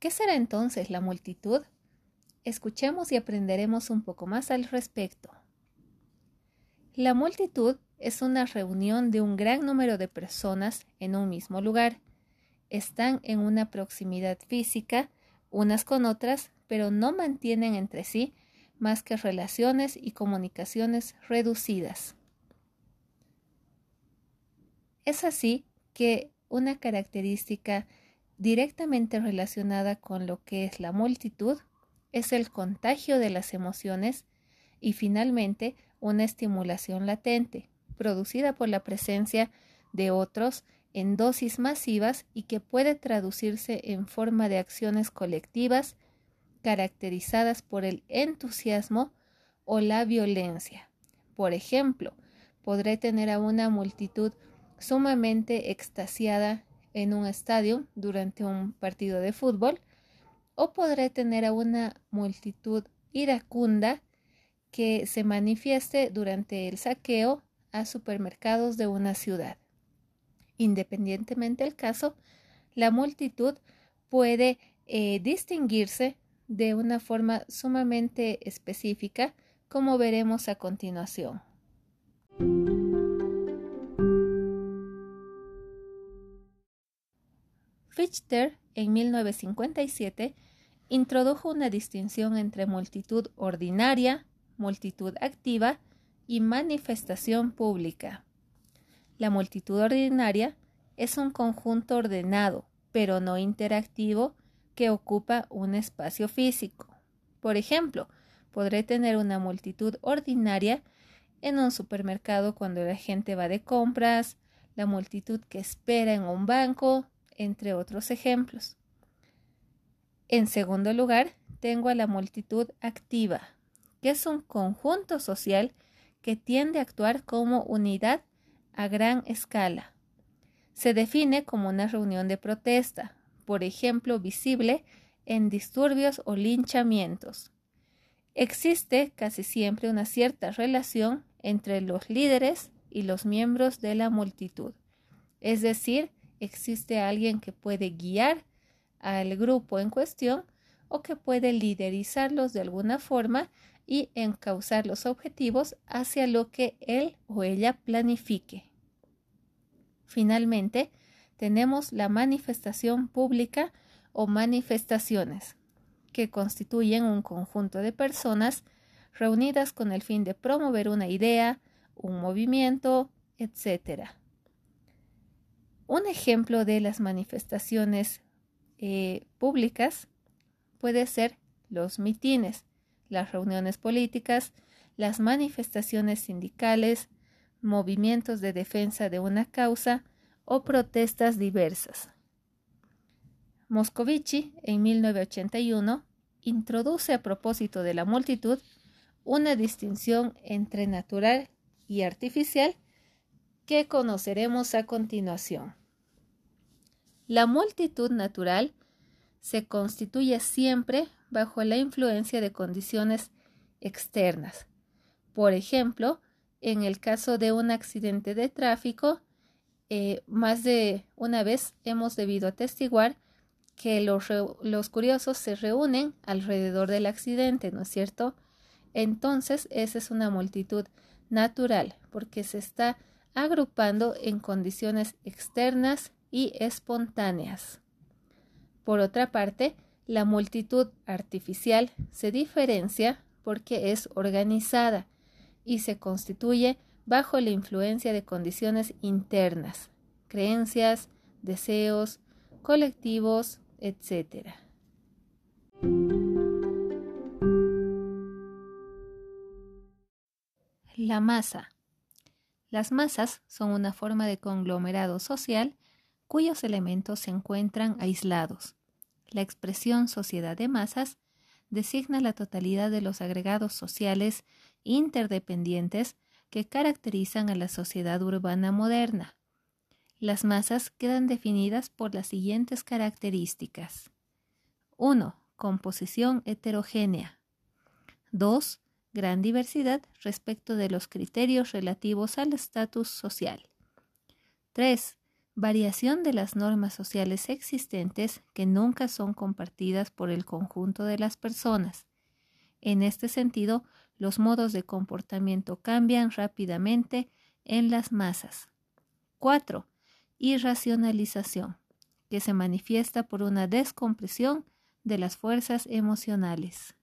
¿Qué será entonces la multitud? Escuchemos y aprenderemos un poco más al respecto. La multitud es una reunión de un gran número de personas en un mismo lugar. Están en una proximidad física unas con otras, pero no mantienen entre sí más que relaciones y comunicaciones reducidas. Es así que una característica directamente relacionada con lo que es la multitud es el contagio de las emociones y finalmente una estimulación latente, producida por la presencia de otros en dosis masivas y que puede traducirse en forma de acciones colectivas caracterizadas por el entusiasmo o la violencia. Por ejemplo, podré tener a una multitud sumamente extasiada en un estadio durante un partido de fútbol, o podré tener a una multitud iracunda que se manifieste durante el saqueo a supermercados de una ciudad. Independientemente del caso, la multitud puede eh, distinguirse de una forma sumamente específica, como veremos a continuación. Fichter, en 1957, introdujo una distinción entre multitud ordinaria, multitud activa y manifestación pública. La multitud ordinaria es un conjunto ordenado, pero no interactivo, que ocupa un espacio físico. Por ejemplo, podré tener una multitud ordinaria en un supermercado cuando la gente va de compras, la multitud que espera en un banco, entre otros ejemplos. En segundo lugar, tengo a la multitud activa, que es un conjunto social que tiende a actuar como unidad a gran escala. Se define como una reunión de protesta, por ejemplo, visible en disturbios o linchamientos. Existe casi siempre una cierta relación entre los líderes y los miembros de la multitud, es decir, existe alguien que puede guiar al grupo en cuestión o que puede liderizarlos de alguna forma y encauzar los objetivos hacia lo que él o ella planifique. Finalmente, tenemos la manifestación pública o manifestaciones, que constituyen un conjunto de personas reunidas con el fin de promover una idea, un movimiento, etc. Un ejemplo de las manifestaciones eh, públicas puede ser los mitines, las reuniones políticas, las manifestaciones sindicales, movimientos de defensa de una causa o protestas diversas. Moscovici, en 1981, introduce a propósito de la multitud una distinción entre natural y artificial que conoceremos a continuación. La multitud natural se constituye siempre bajo la influencia de condiciones externas. Por ejemplo, en el caso de un accidente de tráfico, eh, más de una vez hemos debido atestiguar que los, los curiosos se reúnen alrededor del accidente, ¿no es cierto? Entonces, esa es una multitud natural, porque se está agrupando en condiciones externas y espontáneas. Por otra parte, la multitud artificial se diferencia porque es organizada y se constituye bajo la influencia de condiciones internas, creencias, deseos, colectivos, etc. La masa. Las masas son una forma de conglomerado social cuyos elementos se encuentran aislados. La expresión sociedad de masas designa la totalidad de los agregados sociales interdependientes que caracterizan a la sociedad urbana moderna. Las masas quedan definidas por las siguientes características. 1. Composición heterogénea. 2. Gran diversidad respecto de los criterios relativos al estatus social. 3 variación de las normas sociales existentes que nunca son compartidas por el conjunto de las personas. En este sentido, los modos de comportamiento cambian rápidamente en las masas. 4. Irracionalización, que se manifiesta por una descompresión de las fuerzas emocionales.